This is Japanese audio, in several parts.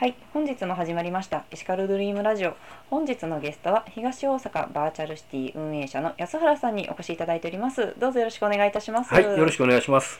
はい、本日も始まりましたエシカルドリームラジオ。本日のゲストは東大阪バーチャルシティ運営者の安原さんにお越しいただいております。どうぞよろしくお願いいたします。はい、よろしくお願いします。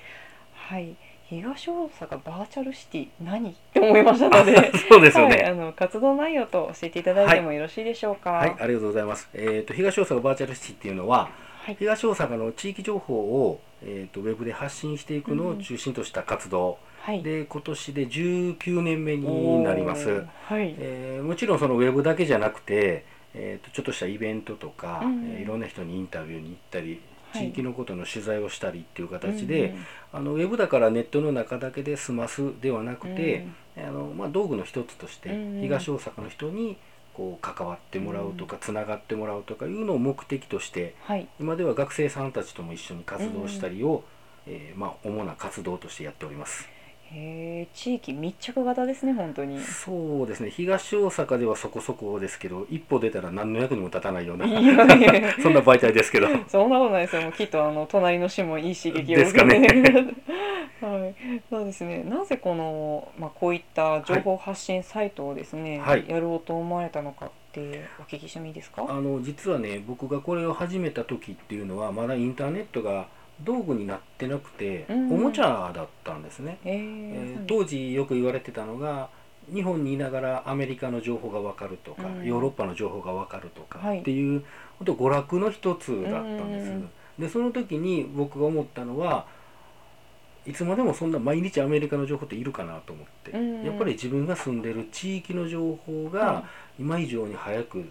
はい、東大阪バーチャルシティ何？って思いましたので、そうですよね。はい、あの活動内容と教えていただいてもよろしいでしょうか？はい、ありがとうございます。えっ、と東大阪バーチャルシティっていうのは、はい、東大阪の地域情報をえっ、とウェブで発信していくのを中心とした活動、はい、で今年で19年目になります。はい、えーもちろんそのウェブだけじゃなくて、えー、とちょっとしたイベントとか、うんえーいろんな人にインタビューに行ったり、はい。地域のことの取材をしたりっていう形で、うんうんあのウェブだからネットの中だけで済ますではなくて、あのまあ、道具の一つとしてうんうん。東大阪の人にこう関わってもらうとかつながってもらうとかいうのを目的としてはい、今では学生さんたちとも一緒に活動したりを、えーまあ、主な活動としてやっております。へえ、地域密着型ですね本当に。そうですね東大阪ではそこそこですけど一歩出たら何の役にも立たないような そんな媒体ですけどそんなことないですよ。もうきっとあの隣の市もいい刺激をですかね はい、そうですね。なぜこのまあこういった情報発信サイトをですね、はいやろうと思われたのかってお聞きしてもいいですか？あの実はね僕がこれを始めた時っていうのはまだインターネットが道具になってなくて、うん。おもちゃだったんですね。ええーー当時よく言われてたのが日本にいながらアメリカの情報が分かるとか、うん。ヨーロッパの情報が分かるとかはい。っていう本当娯楽の一つだったんです。うん。でその時に僕が思ったのはいつまでもそんな毎日アメリカの情報っているかなと思って、うん。やっぱり自分が住んでる地域の情報が今以上に早く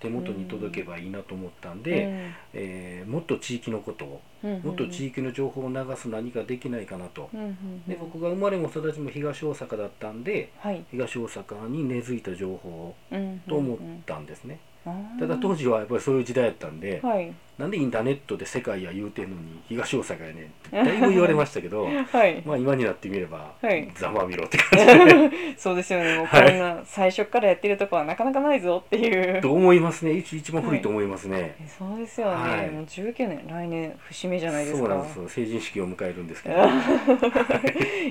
手元に届けばいいなと思ったんで、えーもっと地域のことをもっと地域の情報を流す何かできないかなと。うんうんうん。で僕が生まれも育ちも東大阪だったんではい、東大阪に根付いた情報うんうんうん。と思ったんですね、あーただ当時はやっぱりそういう時代やったんで、はい。なんでインターネットで世界や言うてんのに東大阪やねんって だいぶ言われましたけどはい。まあ今になってみれば、はい。ざまあみろって感じで そうですよね。もうこはい。んな最初からやってるとこはなかなかないぞっていう。と思いますね。一一番古いと思いますね、えそうですよね、はい。もう19年来年節目じゃないですか。そうなんです。よ成人式を迎えるんですけど。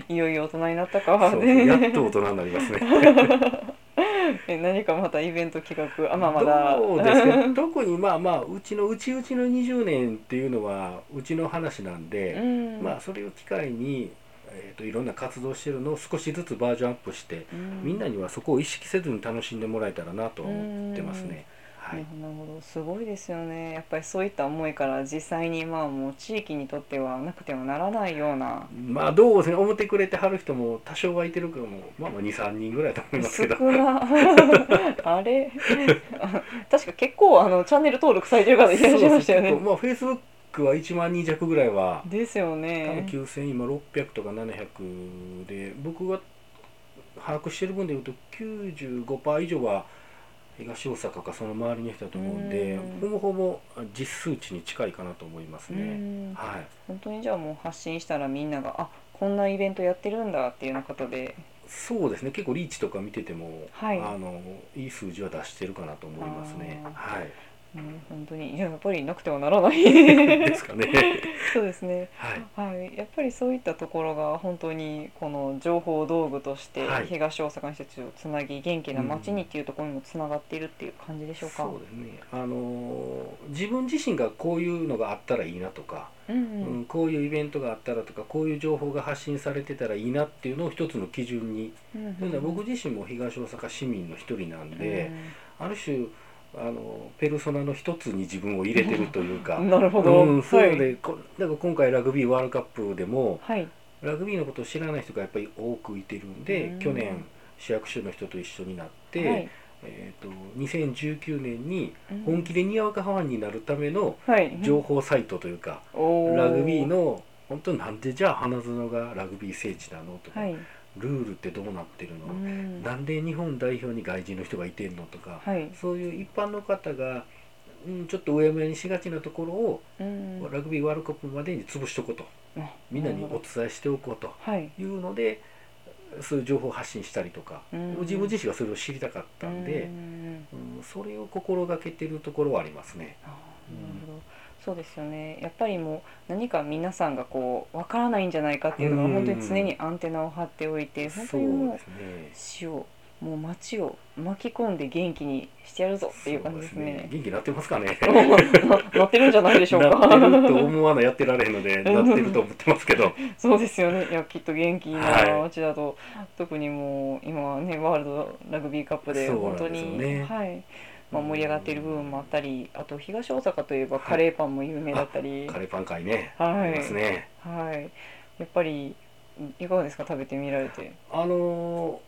いよいよ大人になったか。ねやっと大人になりますね え何かまたイベント企画？あまあまだ。どうですね 特にまあまあうちのうちうちの20年っていうのはうちの話なんで、うん。まあそれを機会に、えー、といろんな活動してるのを少しずつバージョンアップして、うん。みんなにはそこを意識せずに楽しんでもらえたらなとは思ってますね。はい、なるほど。すごいですよね。やっぱりそういった思いから実際にまあもう地域にとってはなくてはならないような。まあどうですね思ってくれてはる人も多少はいてるかもまあまあ23人ぐらいだと思います少けど。な。あれ？あ 確か結構あのチャンネル登録されてる方いらっしゃいましたよね。まあフェイスブックは1万人弱ぐらいは。ですよ多分ね9000今600とか700で僕が把握してる分でいうと95%以上は東大阪かその周りの人だと思うんでうん。ほぼほぼ実数値に近いかなと思いますうね。ん。はい。本当にじゃあもう発信したらみんながあこんなイベントやってるんだっていうようなことで。そうですね。結構リーチとか見てても、はい。あのいい数字は出してるかなと思いますね。あはいうん、本当に。い ややっぱりなくてはならない。ですかね。そうですね。はい。はい、やっぱりそういったところが本当にこの情報道具としてはい。東大阪の人たちをつなぎ元気な街にっていうところにもつながっているっていう感じでしょうか？そうですね。あの自分自身がこういうのがあったらいいなとか、うんううんん、こういうイベントがあったらとかこういう情報が発信されてたらいいなっていうのを一つの基準に、うんというのは僕自身も東大阪市民の一人なんで、ある種あのペルソナの一つに自分を入れてるというか。う んなるほど、うん、そういうのはいだから今回ラグビーワールドカップでもはい。ラグビーのことを知らない人がやっぱり多くいてるんで、うん。去年市役所の人と一緒になって、はい。えー、と2019年にうん。本気でにわかファンになるためのはい。情報サイトというか、おラグビーの本当になんでじゃあ花園がラグビー聖地なのとか、はい、ルールってどうなってるの、うん。なんで日本代表に外人の人がいてんのとか、はい。そういう一般の方が、うん、ちょっとうやむやにしがちなところを、うん。ラグビーワールドカップまでに潰しておこうと。あみんなにお伝えしておこうとはい。いうのでそういう情報を発信したりとか、うん。自分自身がそれを知りたかったんで、うん。うんそれを心がけてるところはありますね。なるほどそうですよねやっぱりもう何か皆さんがこうわからないんじゃないかっていうのがうん本当に常にアンテナを張っておいて本当にもうですね。市をもう街を巻き込んで元気にしてやるぞっていう感じですね。元気になってますかね。なってるんじゃないでしょうか。なってると思わないやってられへんので、なってると思ってますけど。そうですよね。いやきっと元気な街だと、はい、特にもう今はねワールドラグビーカップで本当に、ね、はい。まあ、盛り上がっている部分もあったりあと東大阪といえばカレーパンも有名だったり、はい、カレーパン会ね。はい、ね、はい、やっぱりいかがですか食べてみられて。あの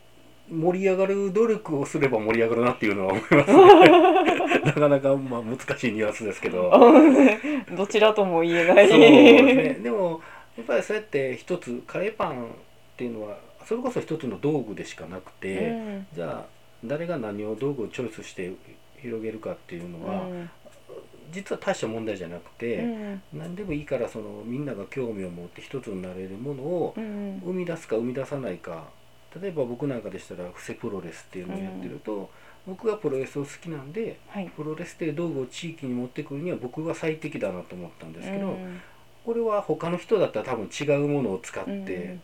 盛り上がる努力をすれば盛り上がるなっていうのは思いますね。なかなかまあ難しいニュアンスですけど。どちらとも言えない。そうですね。でもやっぱりそうやって一つカレーパンっていうのはそれこそ一つの道具でしかなくて、うん、じゃあ誰が何を道具をチョイスして広げるかっていうのは、うん、実は大した問題じゃなくて、うん、何でもいいからそのみんなが興味を持って一つになれるものを生み出すか生み出さないか例えば僕なんかでしたら布施プロレスっていうのをやってると、うん、僕がプロレスを好きなんで、はい、プロレスで道具を地域に持ってくるには僕が最適だなと思ったんですけど、うん、これは他の人だったら多分違うものを使って、うん、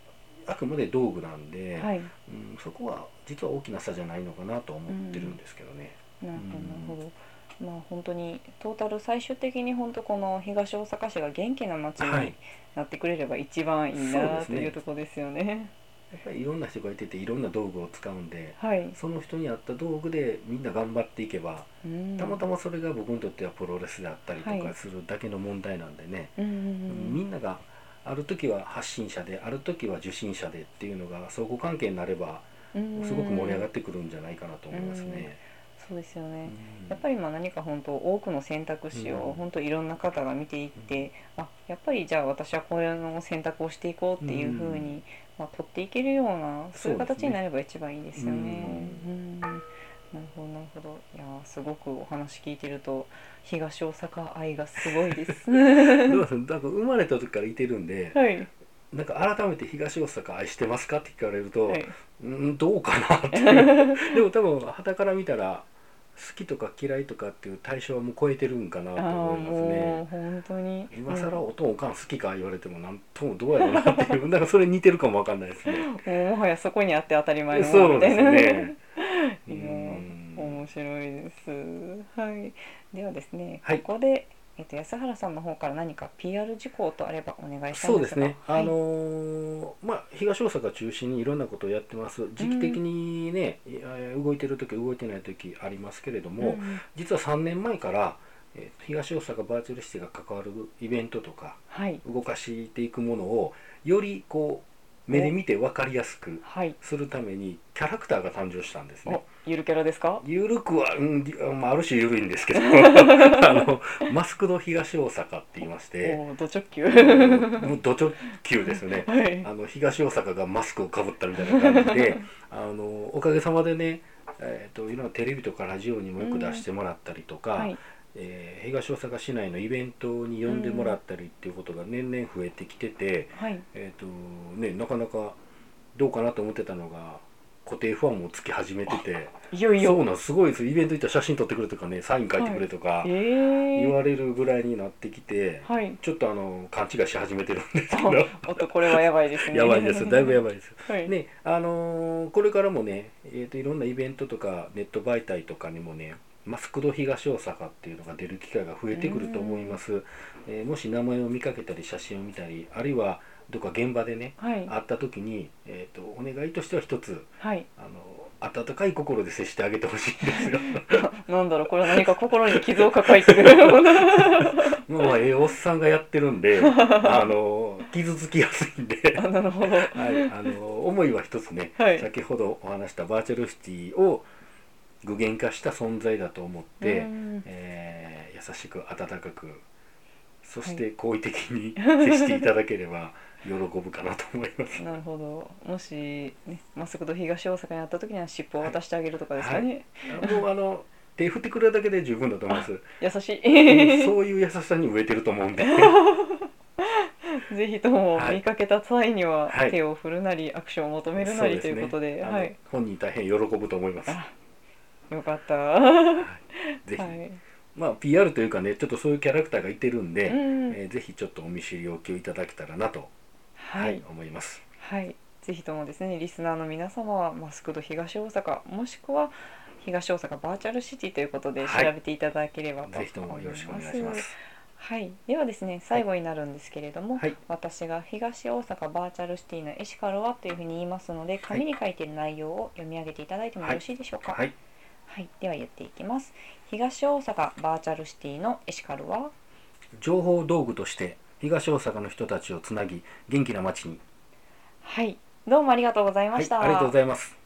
あくまで道具なんで、はい、うん、そこは実は大きな差じゃないのかなと思ってるんですけどね。なるほど、なるほど。まあ本当にトータル最終的に本当この東大阪市が元気な街になってくれれば一番いいな、はい、というところですよね。やっぱりいろんな人がいてていろんな道具を使うんで、はい、その人に合った道具でみんな頑張っていけば、うん、たまたまそれが僕にとってはプロレスであったりとかするだけの問題なんでね、はい、みんながある時は発信者である時は受信者でっていうのが相互関係になればすごく盛り上がってくるんじゃないかなと思いますね。そうですよね、うん、やっぱりまあ何か本当多くの選択肢を本当いろんな方が見ていって、うん、あやっぱりじゃあ私はこれの選択をしていこうっていうふうに、まあ、取っていけるようなそういう形になれば一番いいですよね。うん、なるほどなるほど。いやすごくお話聞いてると東大阪愛がすごいです。なんか生まれた時からいてるんで、はい、なんか改めて東大阪愛してますか？って聞かれると、はい、うんどうかなって でも多分旗から見たら好きとか嫌いとかっていう対象はもう超えてるんかなと思いますね。本当に今更おとんおかん好きか言われてもなんともどうやろうなっていうなんかそれ似てるかもわかんないですね。もうもはやそこにあって当たり前の。そうですね。面白いです。はい。ではですね、はい、ここでえっと、安原さんの方から何か PR 事項とあればお願いしたいんですが。そうですね、はい、あのー、まあ、東大阪中心にいろんなことをやってます。時期的にね、うん、動いてる時動いてない時ありますけれども、うん、実は3年前から、えー、東大阪バーチャルシティが関わるイベントとか、はい、動かしていくものをよりこう目で見て分かりやすくするためにキャラクターが誕生したんですね。ゆるキャラですか？ゆるくは、うんまあ、ある種ゆるいんですけど。あのマスクド東大阪って言いまして。ド直球。もうド直球ですね、はい、あの東大阪がマスクをかぶったみたいな感じで あのおかげさまでね、えーと、いろんなテレビとかラジオにもよく出してもらったりとか、うんはいえー、東大阪市内のイベントに呼んでもらったりっていうことが年々増えてきてて、はい、えーとね、なかなかどうかなと思ってたのが固定ファンもつき始めてていよいよ。そうなんすごいですイベント行ったら写真撮ってくれとかねサイン書いてくれとか、言われるぐらいになってきて、はい、ちょっとあの勘違いし始めてるんですけど。おっとこれはやばいですね。やばいです。だいぶやばいです、はい、ねあのー、これからもね、えーと、いろんなイベントとかネット媒体とかにもねマスクド東大阪っていうのが出る機会が増えてくると思います、えー、もし名前を見かけたり写真を見たりあるいはどっか現場でね、はい、会った時に、えーと、お願いとしては一つ、はい、あの温かい心で接してあげてほしいんですよ。なんだろうこれは何か心に傷を抱えてる。もうええおっさんがやってるんで あの傷つきやすいんで。なるほど、はい、あの思いは一つね、はい、先ほどお話したバーチャルシティを具現化した存在だと思って、えー、優しく温かくそして好意的に接していただければ 喜ぶかなと思います。なるほど。もしね、まっすぐと東大阪にあった時には尻尾を渡してあげるとかですかね。はい、もうあの 手振ってくれるだけで十分だと思います。優しい。そういう優しさに植えてると思うんで。ぜひとも見かけた際には手を振るなり、アクションを求めるなりということで、はい、本人大変喜ぶと思います。よかった。ぜひ。まあ PR というかねちょっとそういうキャラクターがいてるんで、うん、えー、ぜひちょっとお見知りおきをいただけたらなと、はい、はい、思います。はい。ぜひともですねリスナーの皆様はマスクド東大阪もしくは東大阪バーチャルシティということで調べていただければとぜひともよろしくお願いします。はい、ではですね最後になるんですけれども、はい。私が東大阪バーチャルシティのエシカルはというふうに言いますので紙に書いている内容を読み上げていただいてもよろしいでしょうか。はい、はい、では言っていきます。東大阪バーチャルシティのエシカルは、情報道具として東大阪の人たちをつなぎ元気な街に、はい、どうもありがとうございまはい、した。ありがとうございます。